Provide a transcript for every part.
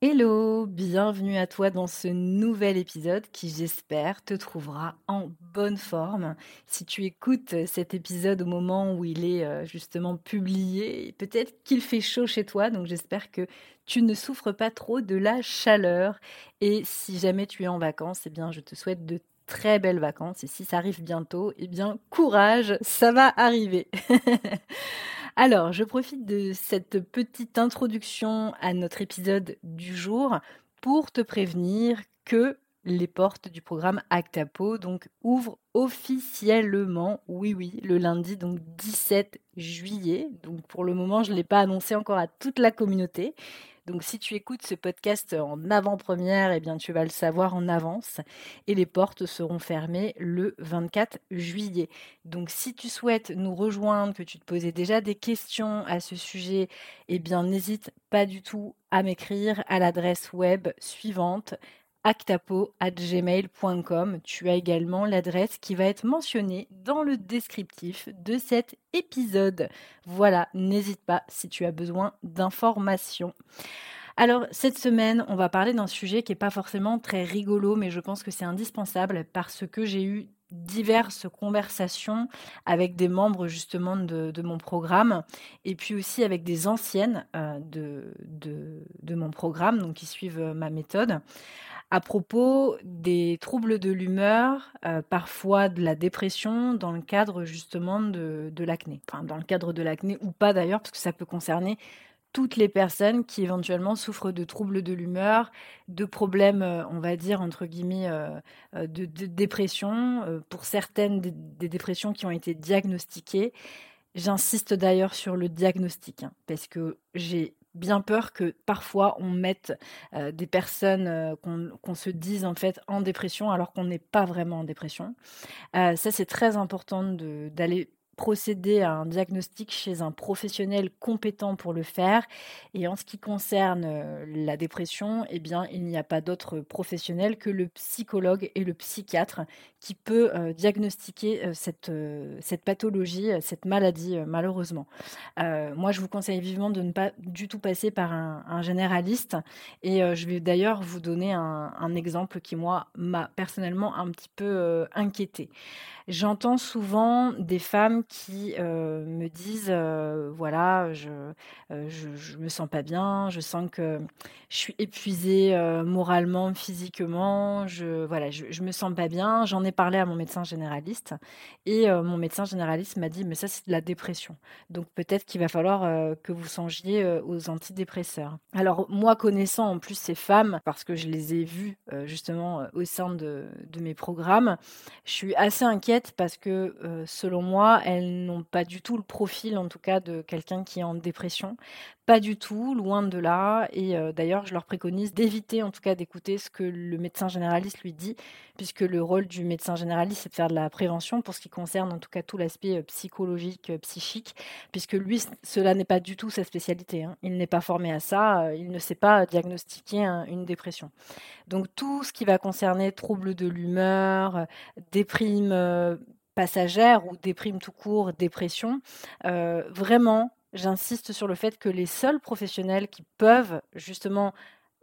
Hello, bienvenue à toi dans ce nouvel épisode qui j'espère te trouvera en bonne forme. Si tu écoutes cet épisode au moment où il est euh, justement publié, peut-être qu'il fait chaud chez toi, donc j'espère que tu ne souffres pas trop de la chaleur. Et si jamais tu es en vacances, eh bien je te souhaite de très belles vacances. Et si ça arrive bientôt, eh bien courage, ça va arriver. Alors, je profite de cette petite introduction à notre épisode du jour pour te prévenir que les portes du programme Actapo donc ouvrent officiellement, oui oui, le lundi donc 17 juillet. Donc pour le moment, je ne l'ai pas annoncé encore à toute la communauté, donc si tu écoutes ce podcast en avant-première, eh bien tu vas le savoir en avance et les portes seront fermées le 24 juillet. Donc si tu souhaites nous rejoindre, que tu te posais déjà des questions à ce sujet, eh bien n'hésite pas du tout à m'écrire à l'adresse web suivante actapo.gmail.com. Tu as également l'adresse qui va être mentionnée dans le descriptif de cet épisode. Voilà, n'hésite pas si tu as besoin d'informations. Alors, cette semaine, on va parler d'un sujet qui n'est pas forcément très rigolo, mais je pense que c'est indispensable parce que j'ai eu diverses conversations avec des membres justement de, mon programme et puis aussi avec des anciennes euh, de, de, mon programme, donc qui suivent ma méthode à propos des troubles de l'humeur, euh, parfois de la dépression, dans le cadre justement de, l'acné. Enfin, dans le cadre de l'acné ou pas d'ailleurs, parce que ça peut concerner toutes les personnes qui éventuellement souffrent de troubles de l'humeur, de problèmes, euh, on va dire, entre guillemets, euh, de, dépression, pour certaines des, dépressions qui ont été diagnostiquées. J'insiste d'ailleurs sur le diagnostic, hein, parce que j'ai bien peur que parfois on mette des personnes qu'on se dise en fait en dépression alors qu'on n'est pas vraiment en dépression. ça c'est très important d'aller procéder à un diagnostic chez un professionnel compétent pour le faire. Et en ce qui concerne euh, la dépression, eh bien, il n'y a pas d'autre professionnel que le psychologue et le psychiatre qui peut euh, diagnostiquer euh, cette, cette pathologie, cette maladie, malheureusement. moi, je vous conseille vivement de ne pas du tout passer par un, généraliste. Et je vais d'ailleurs vous donner un, un, exemple qui, moi, m'a personnellement un petit peu inquiété. J'entends souvent des femmes qui euh, me disent euh, voilà, euh, je, je, me sens pas bien, je sens que je suis épuisée moralement, physiquement, je voilà, je me sens pas bien. J'en ai parlé à mon médecin généraliste et mon médecin généraliste m'a dit mais ça c'est de la dépression. Donc peut-être qu'il va falloir que vous songiez aux antidépresseurs. Alors moi connaissant en plus ces femmes parce que je les ai vues justement au sein de, de mes programmes, je suis assez inquiète parce que selon moi, elles n'ont pas du tout le profil, en tout cas, de quelqu'un qui est en dépression. Pas du tout, loin de là. Et d'ailleurs, je leur préconise d'éviter, en tout cas, d'écouter ce que le médecin généraliste lui dit, puisque le rôle du médecin généraliste, c'est de faire de la prévention pour ce qui concerne, en tout cas, tout l'aspect psychologique, psychique, puisque lui, cela n'est pas du tout sa spécialité. Hein. Il n'est pas formé à ça. il ne sait pas diagnostiquer une dépression. Donc, tout ce qui va concerner troubles de l'humeur, déprime passagère ou déprime tout court, dépression, euh, vraiment, j'insiste sur le fait que les seuls professionnels qui peuvent justement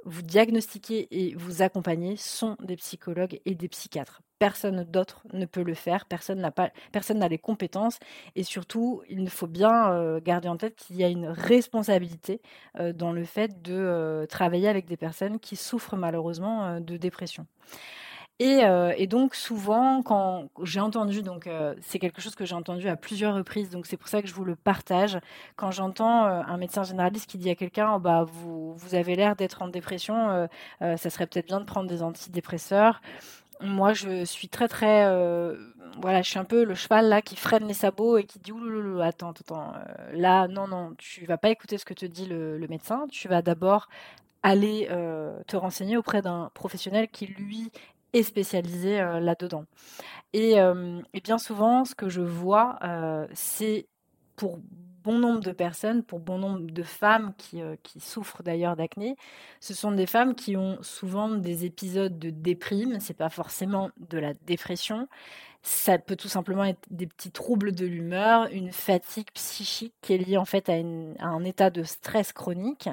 vous diagnostiquer et vous accompagner sont des psychologues et des psychiatres. Personne d'autre ne peut le faire, personne n'a les compétences et surtout, il faut bien euh, garder en tête qu'il y a une responsabilité euh, dans le fait de travailler avec des personnes qui souffrent malheureusement de dépression. Et, donc souvent, quand j'ai entendu, donc c'est quelque chose que j'ai entendu à plusieurs reprises, donc c'est pour ça que je vous le partage. Quand j'entends un médecin généraliste qui dit à quelqu'un, oh, bah vous, vous avez l'air d'être en dépression, ça serait peut-être bien de prendre des antidépresseurs. Moi, je suis très très, voilà, je suis un peu le cheval là qui freine les sabots et qui dit ouloulou, attends, attends, là, non, non, tu vas pas écouter ce que te dit le médecin, tu vas d'abord aller te renseigner auprès d'un professionnel qui, lui, est spécialisé là-dedans. Et, bien souvent, ce que je vois, c'est pour bon nombre de personnes, pour bon nombre de femmes qui, qui souffrent d'ailleurs d'acné, ce sont des femmes qui ont souvent des épisodes de déprime, c'est pas forcément de la dépression, ça peut tout simplement être des petits troubles de l'humeur, une fatigue psychique qui est liée en fait à, un état de stress chronique.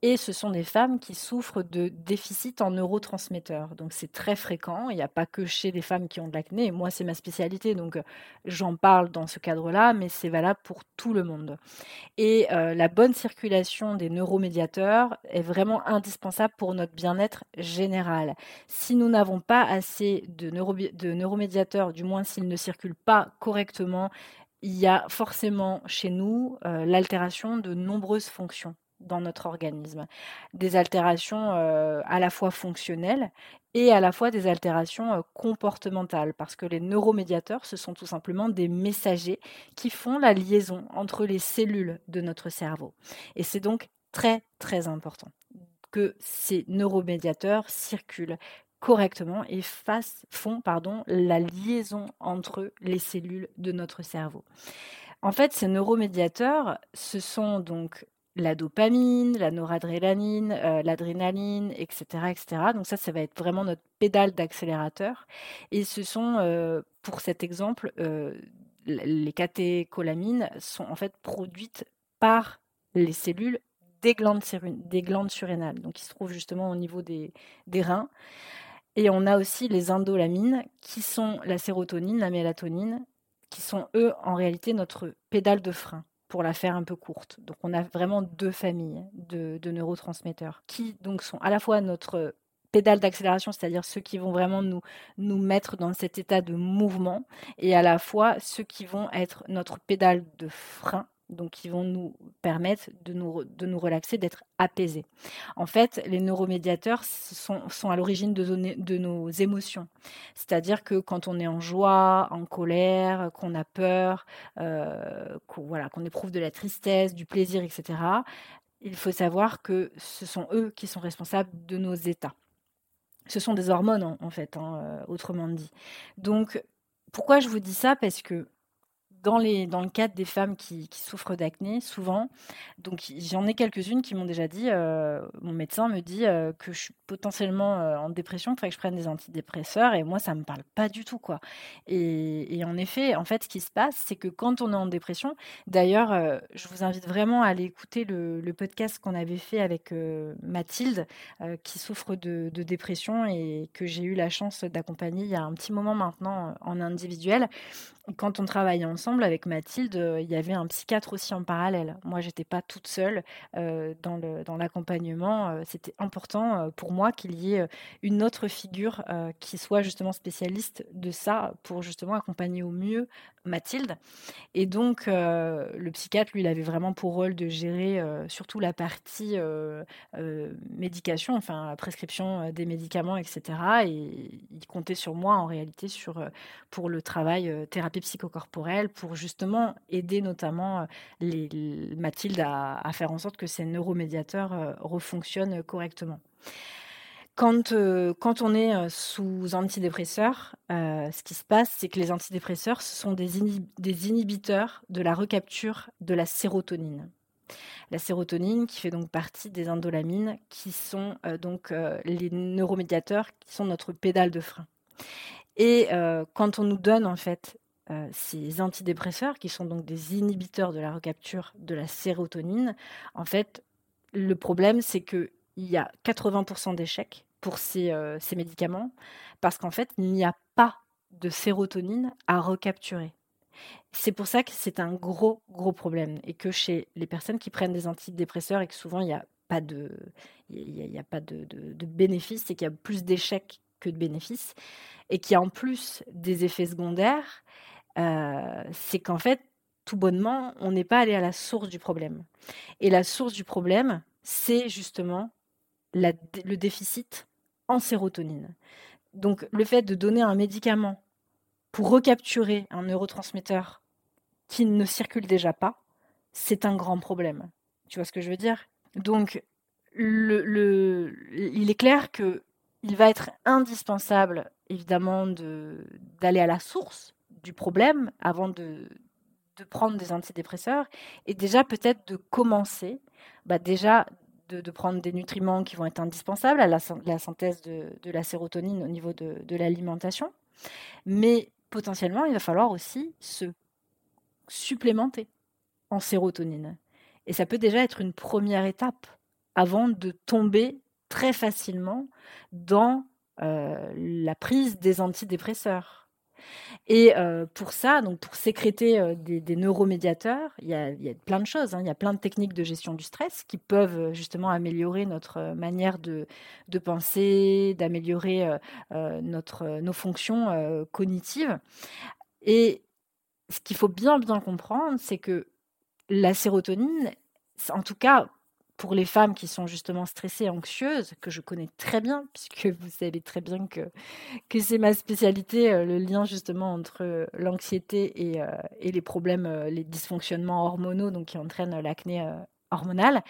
Et ce sont des femmes qui souffrent de déficit en neurotransmetteurs. Donc c'est très fréquent. Il n'y a pas que chez les femmes qui ont de l'acné. Moi, c'est ma spécialité, donc j'en parle dans ce cadre-là, mais c'est valable pour tout le monde. Et euh, la bonne circulation des neuromédiateurs est vraiment indispensable pour notre bien-être général. Si nous n'avons pas assez de, de neuromédiateurs, du moins s'il ne circule pas correctement, il y a forcément chez nous euh, l'altération de nombreuses fonctions dans notre organisme. Des altérations euh, à la fois fonctionnelles et à la fois des altérations euh, comportementales, parce que les neuromédiateurs, ce sont tout simplement des messagers qui font la liaison entre les cellules de notre cerveau. Et c'est donc très très important que ces neuromédiateurs circulent correctement et font pardon, la liaison entre les cellules de notre cerveau. En fait, ces neuromédiateurs, ce sont donc la dopamine, la noradrénaline, euh, l'adrénaline, etc., etc. Donc ça, ça va être vraiment notre pédale d'accélérateur. Et ce sont, euh, pour cet exemple, euh, les catécholamines sont en fait produites par les cellules des glandes, des glandes surrénales, donc qui se trouvent justement au niveau des reins. Et on a aussi les indolamines, qui sont la sérotonine, la mélatonine, qui sont eux en réalité notre pédale de frein, pour la faire un peu courte. Donc on a vraiment deux familles de, neurotransmetteurs, qui donc sont à la fois notre pédale d'accélération, c'est-à-dire ceux qui vont vraiment nous, nous mettre dans cet état de mouvement, et à la fois ceux qui vont être notre pédale de frein, donc qui vont nous permettre de nous, de nous relaxer, d'être apaisés. En fait, les neuromédiateurs sont, à l'origine de, nos émotions. C'est-à-dire que quand on est en joie, en colère, qu'on a peur, euh, qu'on éprouve de la tristesse, du plaisir, etc., il faut savoir que ce sont eux qui sont responsables de nos états. Ce sont des hormones, en, fait, hein, euh, autrement dit. Donc, pourquoi je vous dis ça? Parce que dans, le cadre des femmes qui, souffrent d'acné, souvent, donc j'en ai quelques-unes qui m'ont déjà dit, euh, mon médecin me dit euh, que je suis potentiellement euh, en dépression, qu'il faudrait que je prenne des antidépresseurs, et moi, ça ne me parle pas du tout, quoi. Et, en effet, en fait, ce qui se passe, c'est que quand on est en dépression, d'ailleurs, je vous invite vraiment à aller écouter le, podcast qu'on avait fait avec Mathilde, qui souffre de, dépression et que j'ai eu la chance d'accompagner il y a un petit moment maintenant en individuel quand on travaillait ensemble avec Mathilde, euh, il y avait un psychiatre aussi en parallèle. Moi, j'étais pas toute seule euh, dans l'accompagnement. Euh, c'était important pour moi qu'il y ait une autre figure qui soit justement spécialiste de ça pour justement accompagner au mieux Mathilde. Et donc, le psychiatre, lui, il avait vraiment pour rôle de gérer surtout la partie médication, enfin prescription des médicaments, etc. Et il comptait sur moi en réalité sur, pour le travail thérapeutique psychocorporelle pour justement aider notamment euh, les, Mathilde à, faire en sorte que ces neuromédiateurs euh, refonctionnent correctement. Quand, euh, quand, on est sous antidépresseurs, ce qui se passe, c'est que les antidépresseurs, ce sont des, inhibiteurs de la recapture de la sérotonine. La sérotonine qui fait donc partie des indolamines, qui sont donc les neuromédiateurs, qui sont notre pédale de frein. Et quand on nous donne en fait euh, ces antidépresseurs, qui sont donc des inhibiteurs de la recapture de la sérotonine, en fait, le problème, c'est qu'il y a 80% d'échecs pour ces, euh, ces médicaments, parce qu'en fait, il n'y a pas de sérotonine à recapturer. C'est pour ça que c'est un gros, gros problème. Et que chez les personnes qui prennent des antidépresseurs et que souvent il n'y a pas de, il y a, pas de, de, et qu'il y a plus d'échecs que de bénéfices, et qu'il y a en plus des effets secondaires, euh, c'est qu'en fait, tout bonnement, on n'est pas allé à la source du problème. Et la source du problème, c'est justement le déficit en sérotonine. Donc le fait de donner un médicament pour recapturer un neurotransmetteur qui ne circule déjà pas, c'est un grand problème. Tu vois ce que je veux dire? Donc il est clair que il va être indispensable, évidemment, d'aller à la source du problème avant de, de, prendre des antidépresseurs et déjà peut-être de commencer, bah déjà de, prendre des nutriments qui vont être indispensables à la, synthèse de, la sérotonine au niveau de, de l'alimentation, mais potentiellement, il va falloir aussi se supplémenter en sérotonine. Et ça peut déjà être une première étape avant de tomber très facilement dans euh, la prise des antidépresseurs. Et euh, pour ça, donc pour sécréter euh, des, neuromédiateurs, il y, a, plein de choses. Hein. Il y a plein de techniques de gestion du stress qui peuvent justement améliorer notre manière de, de penser, d'améliorer notre nos fonctions cognitives. Et ce qu'il faut bien bien comprendre, c'est que la sérotonine, en tout cas pour les femmes qui sont justement stressées, anxieuses, que je connais très bien, puisque vous savez très bien que, que c'est ma spécialité, euh, le lien justement entre l'anxiété et, euh, et, les problèmes, euh, les dysfonctionnements hormonaux donc qui entraînent l'acné hormonale.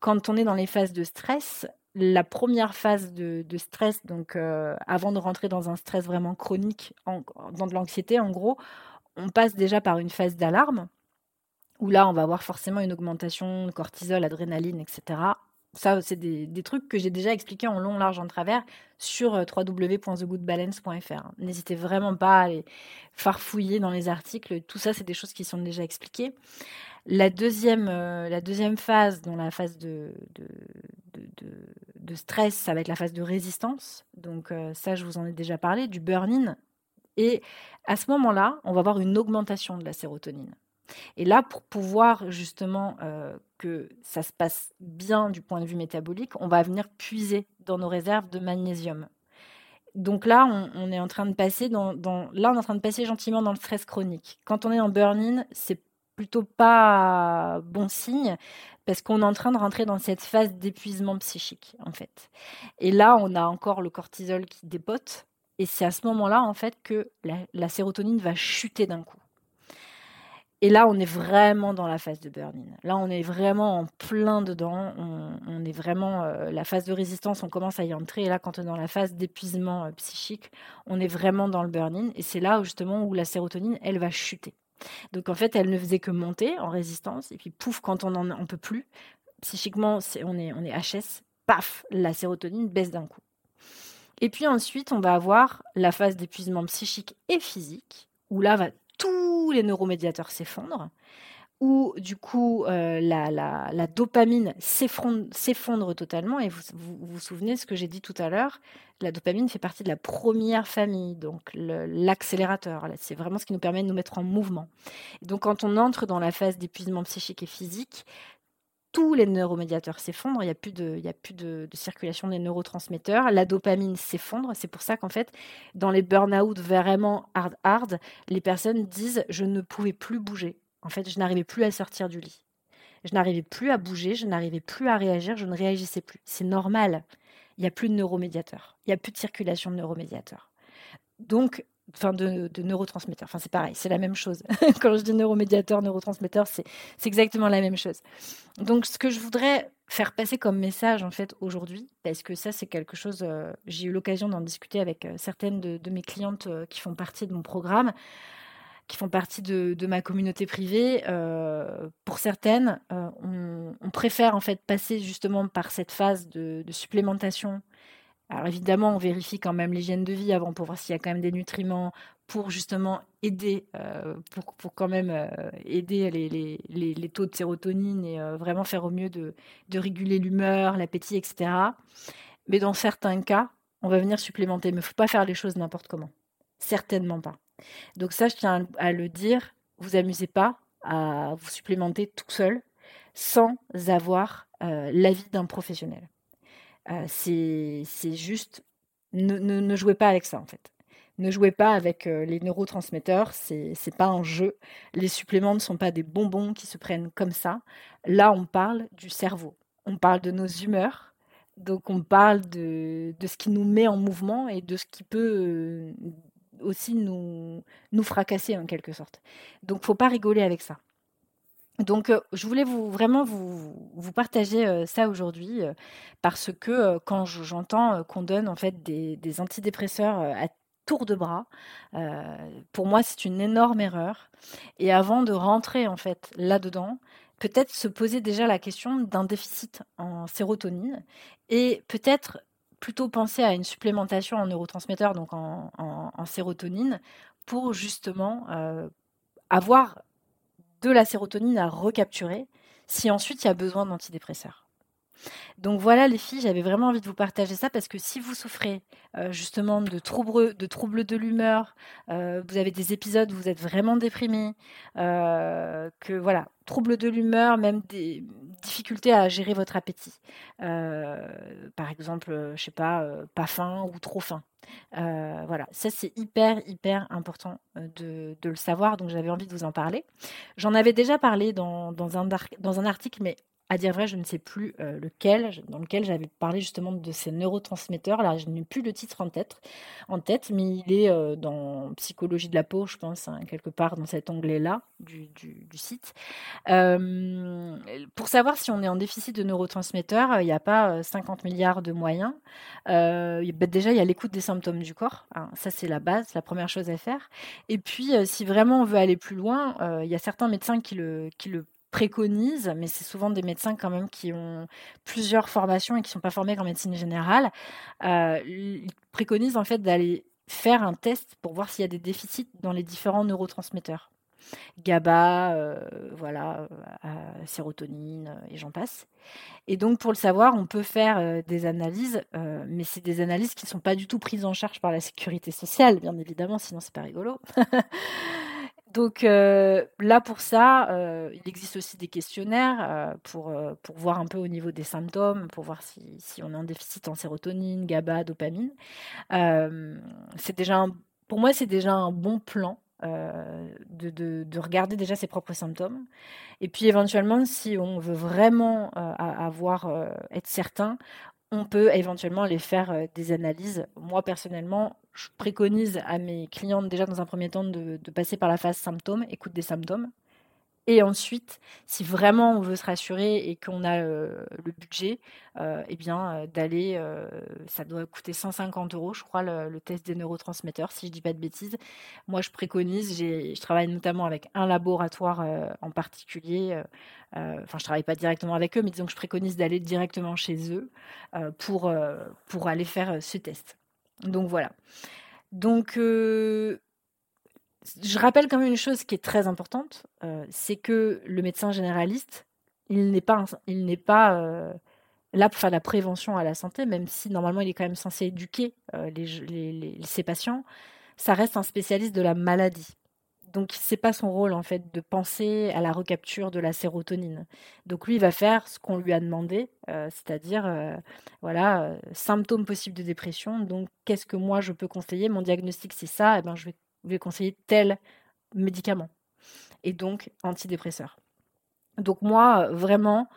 Quand on est dans les phases de stress, la première phase de, stress, donc avant de rentrer dans un stress vraiment chronique, dans de l'anxiété en gros, on passe déjà par une phase d'alarme où là, on va avoir forcément une augmentation de cortisol, adrénaline, etc. Ça, c'est des, trucs que j'ai déjà expliqués en long, large, en travers sur euh, www.thegoodbalance.fr. N'hésitez vraiment pas à aller farfouiller dans les articles. Tout ça, c'est des choses qui sont déjà expliquées. La deuxième, euh, la deuxième phase, dans la phase de, de, stress, ça va être la phase de résistance. Donc euh, ça, je vous en ai déjà parlé, du burn-in. Et à ce moment-là, on va avoir une augmentation de la sérotonine. Et là, pour pouvoir justement euh, que ça se passe bien du point de vue métabolique, on va venir puiser dans nos réserves de magnésium. Donc là, on, est en train de passer là, on est en train de passer gentiment dans le stress chronique. Quand on est en burn-in, c'est plutôt pas bon signe parce qu'on est en train de rentrer dans cette phase d'épuisement psychique en fait. Et là, on a encore le cortisol qui dépote et c'est à ce moment-là en fait que la sérotonine va chuter d'un coup. Et là, on est vraiment dans la phase de burn-in. Là, on est vraiment en plein dedans. On, est vraiment euh, la phase de résistance. On commence à y entrer. Et là, quand on est dans la phase d'épuisement euh, psychique, on est vraiment dans le burn-in. Et c'est là justement où la sérotonine, elle va chuter. Donc en fait, elle ne faisait que monter en résistance. Et puis pouf, quand on en peut plus, psychiquement, on est on est HS. Paf, la sérotonine baisse d'un coup. Et puis ensuite, on va avoir la phase d'épuisement psychique et physique, où là tous les neuromédiateurs s'effondrent, où du coup euh, la, la, dopamine s'effondre totalement. Et vous, vous, souvenez ce que j'ai dit tout à l'heure, la dopamine fait partie de la première famille, donc l'accélérateur. C'est vraiment ce qui nous permet de nous mettre en mouvement. donc quand on entre dans la phase d'épuisement psychique et physique, tous les neuromédiateurs s'effondrent, il n'y a plus, de, il a plus de, circulation des neurotransmetteurs, la dopamine s'effondre. C'est pour ça qu'en fait, dans les burn-out vraiment hard, hard, les personnes disent je ne pouvais plus bouger. En fait, je n'arrivais plus à sortir du lit. Je n'arrivais plus à bouger, je n'arrivais plus à réagir, je ne réagissais plus. C'est normal. Il n'y a plus de neuromédiateurs. Il n'y a plus de circulation de neuromédiateurs. Donc, enfin de, neurotransmetteurs. Enfin, c'est pareil, c'est la même chose. Quand je dis neuromédiateur, neurotransmetteur, c'est exactement la même chose. Donc, ce que je voudrais faire passer comme message en fait aujourd'hui, parce que ça, c'est quelque chose. Euh, j'ai eu l'occasion d'en discuter avec euh, certaines de, mes clientes euh, qui font partie de mon programme qui font partie de, ma communauté privée, pour certaines, on, préfère en fait passer justement par cette phase de supplémentation alors évidemment, on vérifie quand même l'hygiène de vie avant pour voir s'il y a quand même des nutriments pour justement aider, euh, pour, pour, quand même euh, aider les, les, les, taux de sérotonine et euh, vraiment faire au mieux de, de réguler l'humeur, l'appétit, etc. Mais dans certains cas, on va venir supplémenter. Mais il ne faut pas faire les choses n'importe comment. Certainement pas. Donc ça, je tiens à le dire, vous amusez pas à vous supplémenter tout seul sans avoir l'avis d'un professionnel. Euh, c'est juste, ne, ne, jouez pas avec ça en fait. Ne jouez pas avec euh, les neurotransmetteurs, c'est pas un jeu. Les suppléments ne sont pas des bonbons qui se prennent comme ça. Là, on parle du cerveau, on parle de nos humeurs, donc on parle de, de ce qui nous met en mouvement et de ce qui peut euh, aussi nous, nous fracasser en quelque sorte. Donc faut pas rigoler avec ça. Donc, je voulais vous vraiment vous partager, ça aujourd'hui, parce que, quand j'entends, qu'on donne en fait des antidépresseurs, à tour de bras, pour moi, c'est une énorme erreur. Et avant de rentrer en fait là-dedans, peut-être se poser déjà la question d'un déficit en sérotonine et peut-être plutôt penser à une supplémentation en neurotransmetteurs, donc en sérotonine, pour justement, avoir de la sérotonine à recapturer si ensuite il y a besoin d'antidépresseurs. Donc voilà les filles, j'avais vraiment envie de vous partager ça parce que si vous souffrez euh, justement de troubles de, l'humeur, euh, vous avez des épisodes où vous êtes vraiment déprimé, euh, que voilà, troubles de l'humeur, même des difficultés à gérer votre appétit. par exemple, je sais pas, pas faim ou trop faim. voilà, ça c'est hyper hyper important de, le savoir, donc j'avais envie de vous en parler. J'en avais déjà parlé dans un article, mais à dire vrai, je ne sais plus euh, lequel, dans lequel j'avais parlé justement de ces neurotransmetteurs. Là, je n'ai plus le titre en tête, en tête mais il est euh, dans Psychologie de la peau, je pense, hein, quelque part dans cet onglet-là du, site. Euh, pour savoir si on est en déficit de neurotransmetteurs, il n'y a pas 50 milliards de moyens. Bah, déjà, il y a l'écoute des symptômes du corps. Hein. ça, c'est la base, la première chose à faire. Et puis, si vraiment on veut aller plus loin, il y a certains médecins qui le, qui le préconisent, mais c'est souvent des médecins quand même qui ont plusieurs formations et qui ne sont pas formés en médecine générale, euh, ils préconisent en fait d'aller faire un test pour voir s'il y a des déficits dans les différents neurotransmetteurs. GABA, euh, voilà, euh, sérotonine et j'en passe. Et donc pour le savoir, on peut faire des analyses, mais c'est des analyses qui ne sont pas du tout prises en charge par la sécurité sociale, bien évidemment, sinon c'est pas rigolo. Donc euh, là, pour ça, euh, il existe aussi des questionnaires euh, pour, pour voir un peu au niveau des symptômes, pour voir si, on est en déficit en sérotonine, GABA, dopamine. c'est déjà pour moi, c'est déjà un bon plan de, de, de, regarder déjà ses propres symptômes. Et puis éventuellement, si on veut vraiment avoir, être certain, on peut éventuellement aller faire des analyses. Moi, personnellement, je préconise à mes clientes déjà dans un premier temps de, passer par la phase symptômes, écoute des symptômes. Et ensuite, si vraiment on veut se rassurer et qu'on a le budget, eh bien d'aller, ça doit coûter 150 euros, je crois, le, test des neurotransmetteurs, si je dis pas de bêtises. Moi, je préconise, je travaille notamment avec un laboratoire en particulier. Enfin, je travaille pas directement avec eux, mais disons que je préconise d'aller directement chez eux pour, pour aller faire ce test. Donc voilà. Donc je rappelle quand même une chose qui est très importante, euh, c'est que le médecin généraliste, il n'est pas, il n'est euh, là pour faire la prévention à la santé, même si normalement il est quand même censé éduquer euh, ses patients. Ça reste un spécialiste de la maladie. Donc c'est pas son rôle en fait de penser à la recapture de la sérotonine. Donc lui il va faire ce qu'on lui a demandé, c'est-à-dire voilà symptômes possibles de dépression. Donc qu'est-ce que moi je peux conseiller? Mon diagnostic c'est ça. Eh ben je vais conseiller tel médicament. Et donc, antidépresseur. Donc moi, vraiment,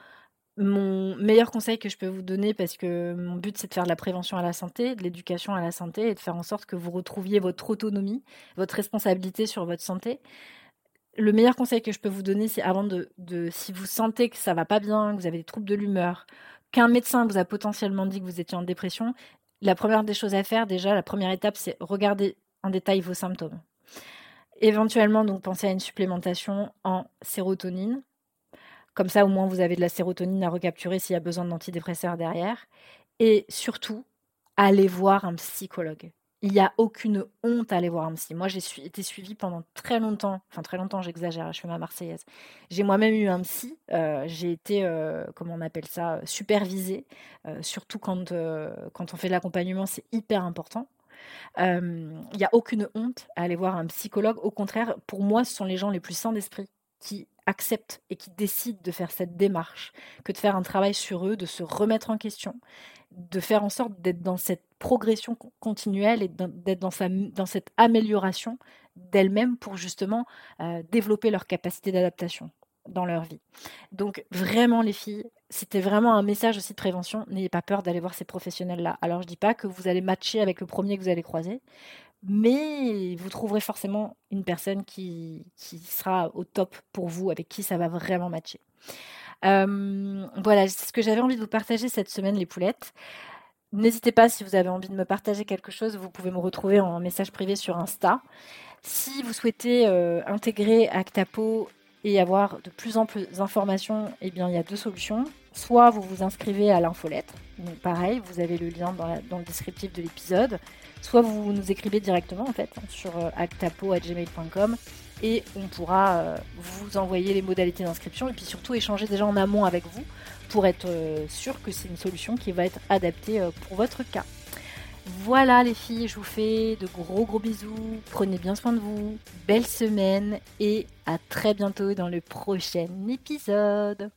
mon meilleur conseil que je peux vous donner, parce que mon but c'est de faire de la prévention à la santé, de l'éducation à la santé, et de faire en sorte que vous retrouviez votre autonomie, votre responsabilité sur votre santé. Le meilleur conseil que je peux vous donner, c'est avant de, si vous sentez que ça va pas bien, que vous avez des troubles de l'humeur, qu'un médecin vous a potentiellement dit que vous étiez en dépression, la première des choses à faire, déjà, la première étape, c'est regarder en détail vos symptômes. Éventuellement, donc, pensez à une supplémentation en sérotonine. Comme ça, au moins, vous avez de la sérotonine à recapturer s'il y a besoin d'antidépresseurs derrière. Et surtout, allez voir un psychologue. Il n'y a aucune honte à aller voir un psy. Moi, j'ai été suivie pendant très longtemps. Enfin, très longtemps, j'exagère, je suis ma Marseillaise. J'ai moi-même eu un psy. Euh, j'ai été, euh, comment on appelle ça, supervisée. Euh, surtout quand, quand on fait de l'accompagnement, c'est hyper important. Il n'y a aucune honte à aller voir un psychologue. Au contraire, pour moi, ce sont les gens les plus sains d'esprit qui acceptent et qui décident de faire cette démarche, que de faire un travail sur eux, de se remettre en question, de faire en sorte d'être dans cette progression continuelle et d'être dans, cette amélioration d'elles-mêmes pour justement euh, développer leur capacité d'adaptation dans leur vie. Donc vraiment les filles, c'était vraiment un message aussi de prévention. N'ayez pas peur d'aller voir ces professionnels-là. Alors je dis pas que vous allez matcher avec le premier que vous allez croiser, mais vous trouverez forcément une personne qui, sera au top pour vous, avec qui ça va vraiment matcher. voilà, c'est ce que j'avais envie de vous partager cette semaine, les poulettes. N'hésitez pas, si vous avez envie de me partager quelque chose, vous pouvez me retrouver en message privé sur Insta. Si vous souhaitez euh, intégrer Actapo et avoir de plus en plus d'informations, eh bien, il y a deux solutions. Soit vous vous inscrivez à l'infolettre, donc pareil, vous avez le lien dans, le descriptif de l'épisode. Soit vous nous écrivez directement en fait sur euh, actapo@gmail.com et on pourra euh, vous envoyer les modalités d'inscription et puis surtout échanger déjà en amont avec vous pour être sûr que c'est une solution qui va être adaptée pour votre cas. Voilà les filles, je vous fais de gros gros bisous. Prenez bien soin de vous. Belle semaine et à très bientôt dans le prochain épisode.